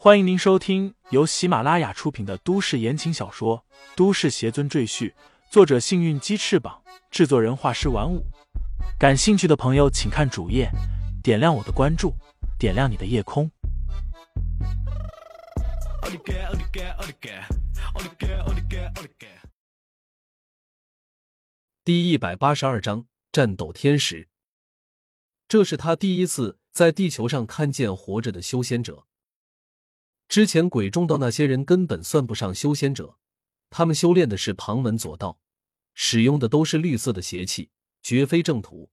欢迎您收听由喜马拉雅出品的都市言情小说《都市邪尊赘婿》，作者：幸运鸡翅膀，制作人：画师玩五。感兴趣的朋友，请看主页，点亮我的关注，点亮你的夜空。第一百八十二章：战斗天使。这是他第一次在地球上看见活着的修仙者。之前鬼中道那些人根本算不上修仙者，他们修炼的是旁门左道，使用的都是绿色的邪气，绝非正途。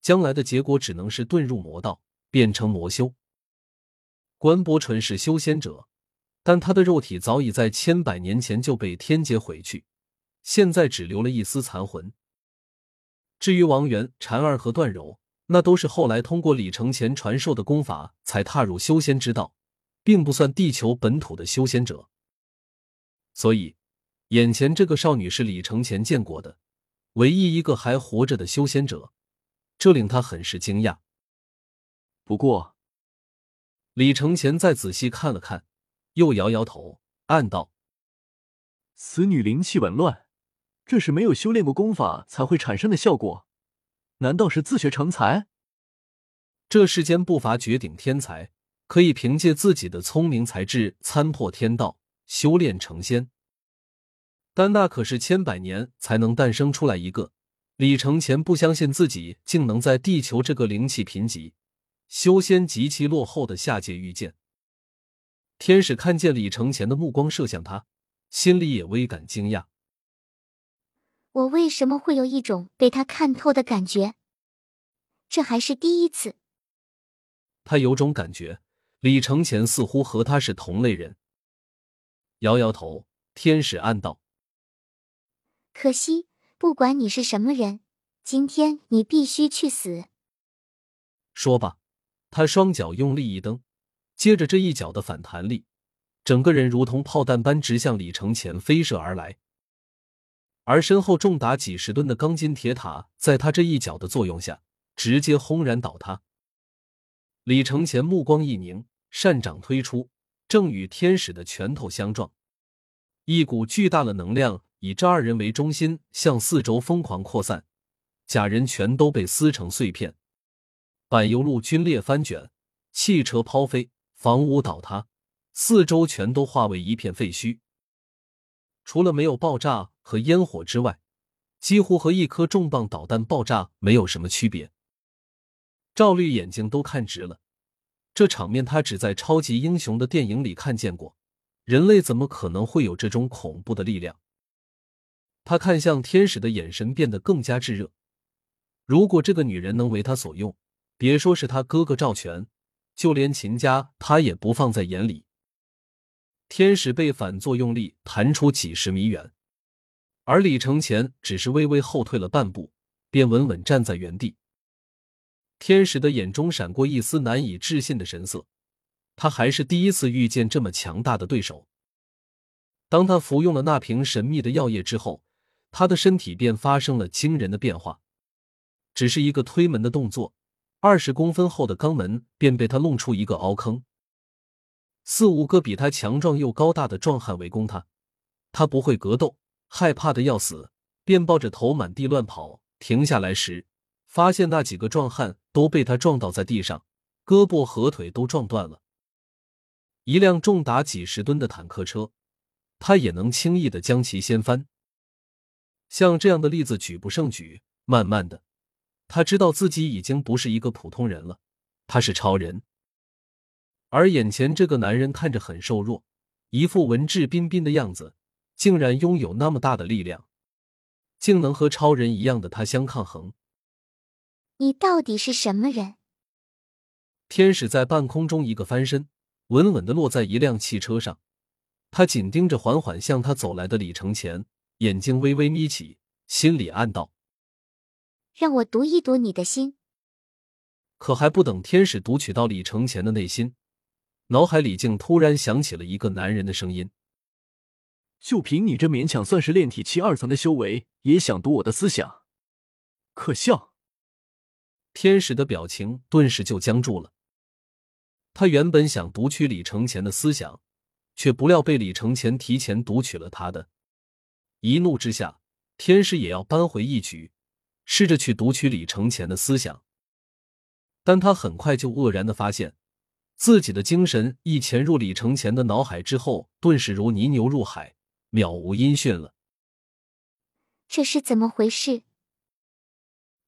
将来的结果只能是遁入魔道，变成魔修。关伯纯是修仙者，但他的肉体早已在千百年前就被天劫毁去，现在只留了一丝残魂。至于王元、禅儿和段柔，那都是后来通过李承前传授的功法才踏入修仙之道。并不算地球本土的修仙者，所以眼前这个少女是李承前见过的唯一一个还活着的修仙者，这令他很是惊讶。不过，李承前再仔细看了看，又摇摇头，暗道：“此女灵气紊乱，这是没有修炼过功法才会产生的效果。难道是自学成才？这世间不乏绝顶天才。”可以凭借自己的聪明才智参破天道，修炼成仙，但那可是千百年才能诞生出来一个。李承前不相信自己竟能在地球这个灵气贫瘠、修仙极其落后的下界遇见。天使看见李承前的目光射向他，心里也微感惊讶。我为什么会有一种被他看透的感觉？这还是第一次。他有种感觉。李承前似乎和他是同类人，摇摇头。天使暗道：“可惜，不管你是什么人，今天你必须去死。”说罢，他双脚用力一蹬，接着这一脚的反弹力，整个人如同炮弹般直向李承前飞射而来。而身后重达几十吨的钢筋铁塔，在他这一脚的作用下，直接轰然倒塌。李承前目光一凝。扇掌推出，正与天使的拳头相撞，一股巨大的能量以这二人为中心向四周疯狂扩散，假人全都被撕成碎片，柏油路龟裂翻卷，汽车抛飞，房屋倒塌，四周全都化为一片废墟。除了没有爆炸和烟火之外，几乎和一颗重磅导弹爆炸没有什么区别。赵律眼睛都看直了。这场面他只在超级英雄的电影里看见过，人类怎么可能会有这种恐怖的力量？他看向天使的眼神变得更加炙热。如果这个女人能为他所用，别说是他哥哥赵全，就连秦家他也不放在眼里。天使被反作用力弹出几十米远，而李承前只是微微后退了半步，便稳稳站在原地。天使的眼中闪过一丝难以置信的神色，他还是第一次遇见这么强大的对手。当他服用了那瓶神秘的药液之后，他的身体便发生了惊人的变化。只是一个推门的动作，二十公分厚的肛门便被他弄出一个凹坑。四五个比他强壮又高大的壮汉围攻他，他不会格斗，害怕的要死，便抱着头满地乱跑。停下来时。发现那几个壮汉都被他撞倒在地上，胳膊和腿都撞断了。一辆重达几十吨的坦克车，他也能轻易的将其掀翻。像这样的例子举不胜举。慢慢的，他知道自己已经不是一个普通人了，他是超人。而眼前这个男人看着很瘦弱，一副文质彬彬的样子，竟然拥有那么大的力量，竟能和超人一样的他相抗衡。你到底是什么人？天使在半空中一个翻身，稳稳的落在一辆汽车上。他紧盯着缓缓向他走来的李承前，眼睛微微眯起，心里暗道：“让我读一读你的心。”可还不等天使读取到李承前的内心，脑海里竟突然响起了一个男人的声音：“就凭你这勉强算是炼体期二层的修为，也想读我的思想？可笑！”天使的表情顿时就僵住了。他原本想读取李承前的思想，却不料被李承前提前读取了他的。一怒之下，天使也要扳回一局，试着去读取李承前的思想。但他很快就愕然的发现，自己的精神一潜入李承前的脑海之后，顿时如泥牛入海，渺无音讯了。这是怎么回事？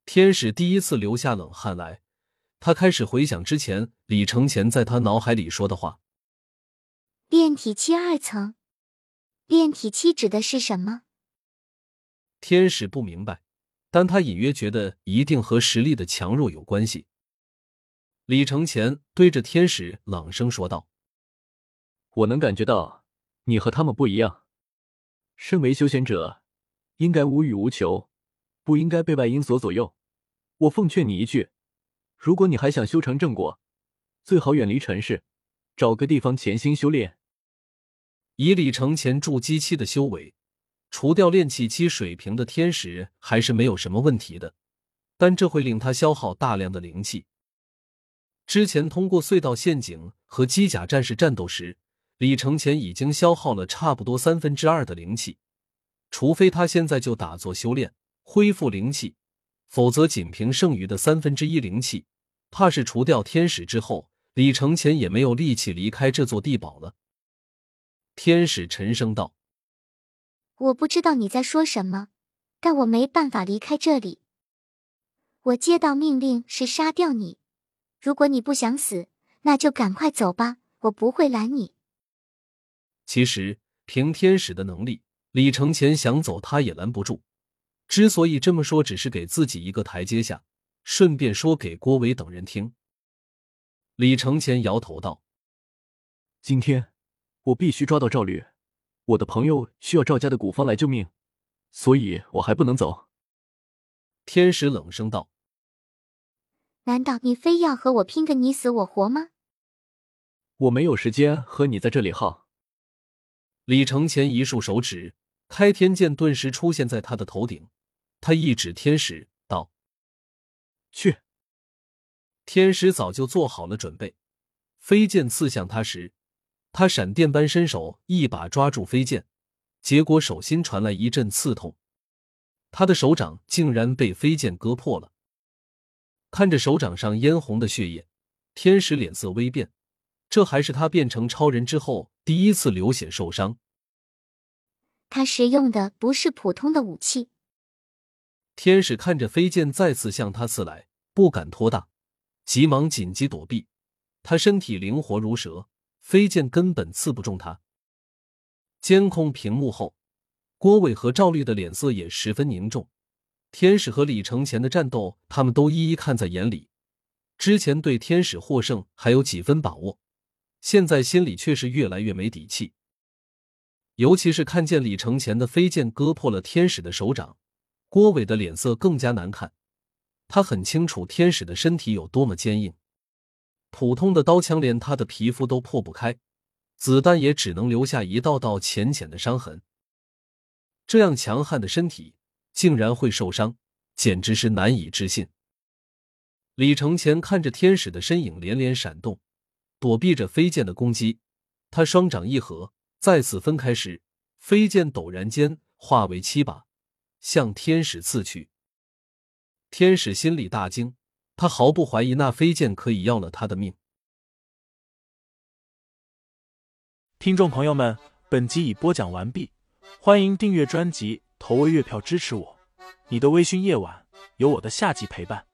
天使第一次流下冷汗来，他开始回想之前李承前在他脑海里说的话。炼体期二层，炼体期指的是什么？天使不明白，但他隐约觉得一定和实力的强弱有关系。李承前对着天使朗声说道：“我能感觉到你和他们不一样。身为修仙者，应该无欲无求，不应该被外因所左右。我奉劝你一句，如果你还想修成正果，最好远离尘世，找个地方潜心修炼。以李承前筑基期的修为，除掉炼气期水平的天使还是没有什么问题的，但这会令他消耗大量的灵气。之前通过隧道陷阱和机甲战士战斗时，李承前已经消耗了差不多三分之二的灵气，除非他现在就打坐修炼恢复灵气。否则，仅凭剩余的三分之一灵气，怕是除掉天使之后，李承前也没有力气离开这座地堡了。天使沉声道：“我不知道你在说什么，但我没办法离开这里。我接到命令是杀掉你，如果你不想死，那就赶快走吧，我不会拦你。”其实，凭天使的能力，李承前想走，他也拦不住。之所以这么说，只是给自己一个台阶下，顺便说给郭伟等人听。李承前摇头道：“今天我必须抓到赵律，我的朋友需要赵家的古方来救命，所以我还不能走。”天使冷声道：“难道你非要和我拼个你死我活吗？”我没有时间和你在这里耗。李承前一竖手指，开天剑顿时出现在他的头顶。他一指天使道：“去。”天使早就做好了准备，飞剑刺向他时，他闪电般伸手一把抓住飞剑，结果手心传来一阵刺痛，他的手掌竟然被飞剑割破了。看着手掌上嫣红的血液，天使脸色微变，这还是他变成超人之后第一次流血受伤。他使用的不是普通的武器。天使看着飞剑再次向他刺来，不敢拖大，急忙紧急躲避。他身体灵活如蛇，飞剑根本刺不中他。监控屏幕后，郭伟和赵律的脸色也十分凝重。天使和李承前的战斗，他们都一一看在眼里。之前对天使获胜还有几分把握，现在心里却是越来越没底气。尤其是看见李承前的飞剑割破了天使的手掌。郭伟的脸色更加难看，他很清楚天使的身体有多么坚硬，普通的刀枪连他的皮肤都破不开，子弹也只能留下一道道浅浅的伤痕。这样强悍的身体竟然会受伤，简直是难以置信。李承前看着天使的身影连连闪动，躲避着飞剑的攻击，他双掌一合，再次分开时，飞剑陡然间化为七把。向天使刺去，天使心里大惊，他毫不怀疑那飞剑可以要了他的命。听众朋友们，本集已播讲完毕，欢迎订阅专辑，投喂月票支持我。你的微醺夜晚，有我的下集陪伴。